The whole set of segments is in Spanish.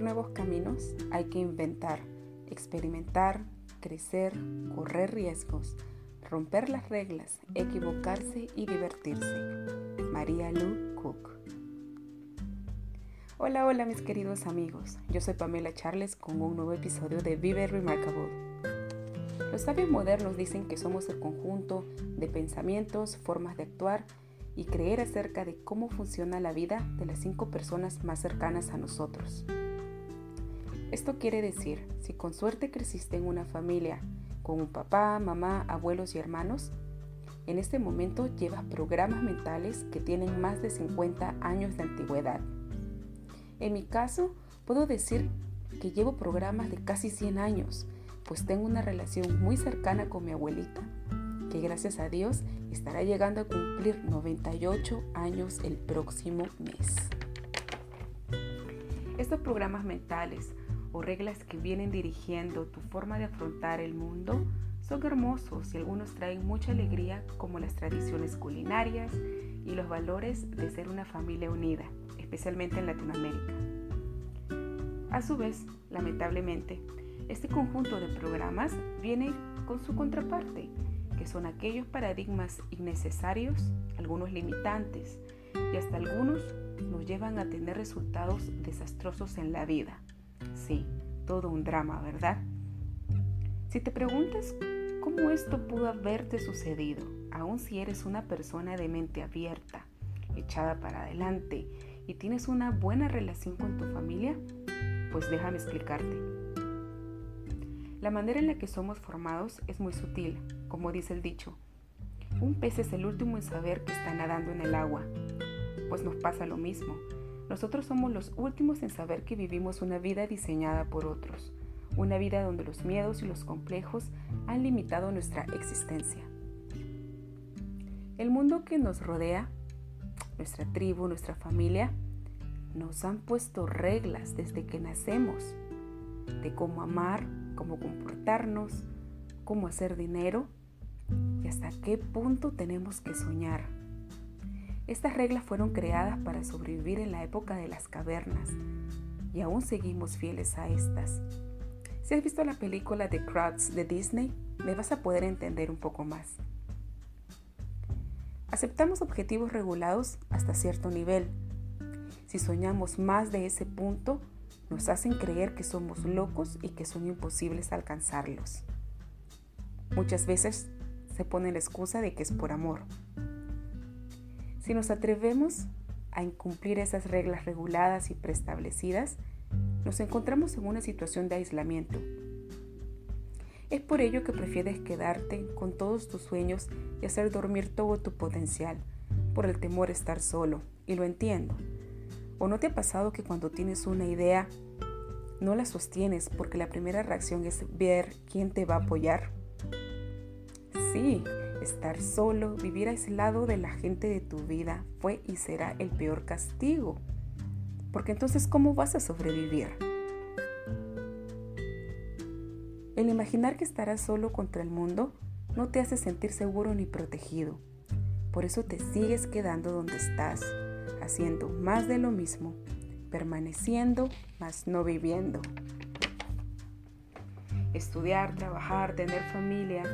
nuevos caminos hay que inventar, experimentar, crecer, correr riesgos, romper las reglas, equivocarse y divertirse. María Lu Cook. Hola, hola mis queridos amigos. Yo soy Pamela Charles con un nuevo episodio de Vive Remarkable. Los sabios modernos dicen que somos el conjunto de pensamientos, formas de actuar y creer acerca de cómo funciona la vida de las cinco personas más cercanas a nosotros. Esto quiere decir, si con suerte creciste en una familia con un papá, mamá, abuelos y hermanos, en este momento llevas programas mentales que tienen más de 50 años de antigüedad. En mi caso, puedo decir que llevo programas de casi 100 años, pues tengo una relación muy cercana con mi abuelita que gracias a Dios estará llegando a cumplir 98 años el próximo mes. Estos programas mentales o reglas que vienen dirigiendo tu forma de afrontar el mundo son hermosos y algunos traen mucha alegría como las tradiciones culinarias y los valores de ser una familia unida, especialmente en Latinoamérica. A su vez, lamentablemente, este conjunto de programas viene con su contraparte, que son aquellos paradigmas innecesarios, algunos limitantes y hasta algunos nos llevan a tener resultados desastrosos en la vida. Sí, todo un drama, ¿verdad? Si te preguntas cómo esto pudo haberte sucedido, aun si eres una persona de mente abierta, echada para adelante y tienes una buena relación con tu familia, pues déjame explicarte. La manera en la que somos formados es muy sutil, como dice el dicho. Un pez es el último en saber que está nadando en el agua, pues nos pasa lo mismo. Nosotros somos los últimos en saber que vivimos una vida diseñada por otros, una vida donde los miedos y los complejos han limitado nuestra existencia. El mundo que nos rodea, nuestra tribu, nuestra familia, nos han puesto reglas desde que nacemos de cómo amar, cómo comportarnos, cómo hacer dinero y hasta qué punto tenemos que soñar. Estas reglas fueron creadas para sobrevivir en la época de las cavernas y aún seguimos fieles a estas. Si has visto la película The Crowds de Disney, me vas a poder entender un poco más. Aceptamos objetivos regulados hasta cierto nivel. Si soñamos más de ese punto, nos hacen creer que somos locos y que son imposibles alcanzarlos. Muchas veces se pone la excusa de que es por amor. Si nos atrevemos a incumplir esas reglas reguladas y preestablecidas, nos encontramos en una situación de aislamiento. Es por ello que prefieres quedarte con todos tus sueños y hacer dormir todo tu potencial, por el temor a estar solo, y lo entiendo. ¿O no te ha pasado que cuando tienes una idea no la sostienes porque la primera reacción es ver quién te va a apoyar? Sí, estar solo, vivir aislado de la gente de tu vida fue y será el peor castigo. Porque entonces, ¿cómo vas a sobrevivir? El imaginar que estarás solo contra el mundo no te hace sentir seguro ni protegido. Por eso te sigues quedando donde estás, haciendo más de lo mismo, permaneciendo, mas no viviendo. Estudiar, trabajar, tener familia,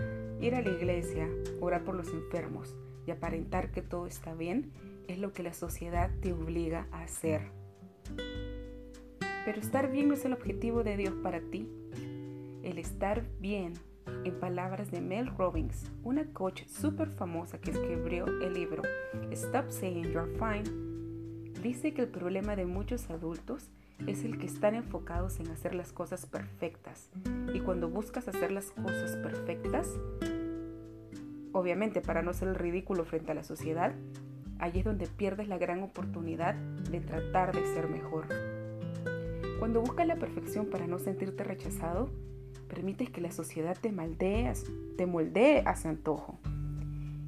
ir a la iglesia, orar por los enfermos y aparentar que todo está bien es lo que la sociedad te obliga a hacer. Pero estar bien no es el objetivo de Dios para ti. El estar bien, en palabras de Mel Robbins, una coach súper famosa que escribió el libro Stop Saying You're Fine, dice que el problema de muchos adultos es el que están enfocados en hacer las cosas perfectas. Y cuando buscas hacer las cosas perfectas, obviamente para no ser el ridículo frente a la sociedad, allí es donde pierdes la gran oportunidad de tratar de ser mejor. Cuando buscas la perfección para no sentirte rechazado, permites que la sociedad te moldee, te moldee a su antojo.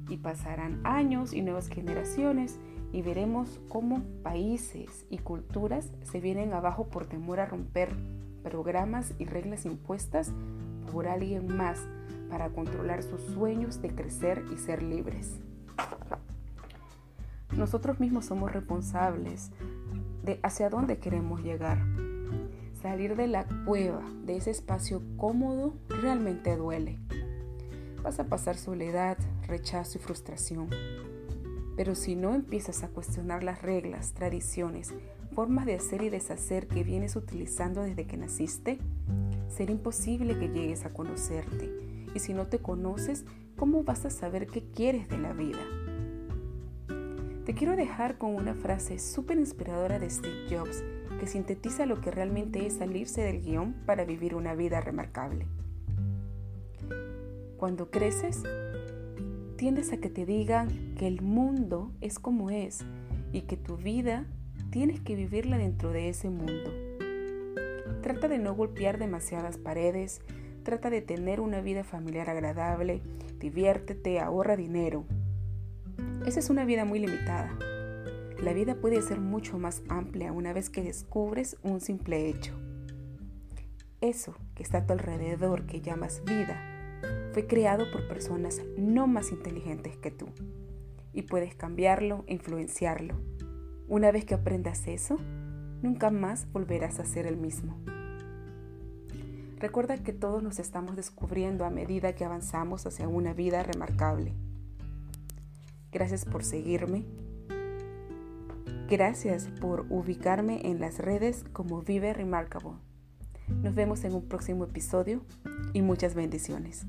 Y pasarán años y nuevas generaciones y veremos cómo países y culturas se vienen abajo por temor a romper programas y reglas impuestas por alguien más para controlar sus sueños de crecer y ser libres. Nosotros mismos somos responsables de hacia dónde queremos llegar. Salir de la cueva, de ese espacio cómodo, realmente duele. Vas a pasar soledad, rechazo y frustración. Pero si no empiezas a cuestionar las reglas, tradiciones, formas de hacer y deshacer que vienes utilizando desde que naciste, será imposible que llegues a conocerte. Y si no te conoces, ¿cómo vas a saber qué quieres de la vida? Te quiero dejar con una frase súper inspiradora de Steve Jobs que sintetiza lo que realmente es salirse del guion para vivir una vida remarcable. Cuando creces, tiendes a que te digan que el mundo es como es y que tu vida tienes que vivirla dentro de ese mundo. Trata de no golpear demasiadas paredes, trata de tener una vida familiar agradable, diviértete, ahorra dinero. Esa es una vida muy limitada. La vida puede ser mucho más amplia una vez que descubres un simple hecho. Eso que está a tu alrededor que llamas vida fue creado por personas no más inteligentes que tú y puedes cambiarlo e influenciarlo. Una vez que aprendas eso, nunca más volverás a ser el mismo. Recuerda que todos nos estamos descubriendo a medida que avanzamos hacia una vida remarcable. Gracias por seguirme. Gracias por ubicarme en las redes como Vive Remarkable. Nos vemos en un próximo episodio y muchas bendiciones.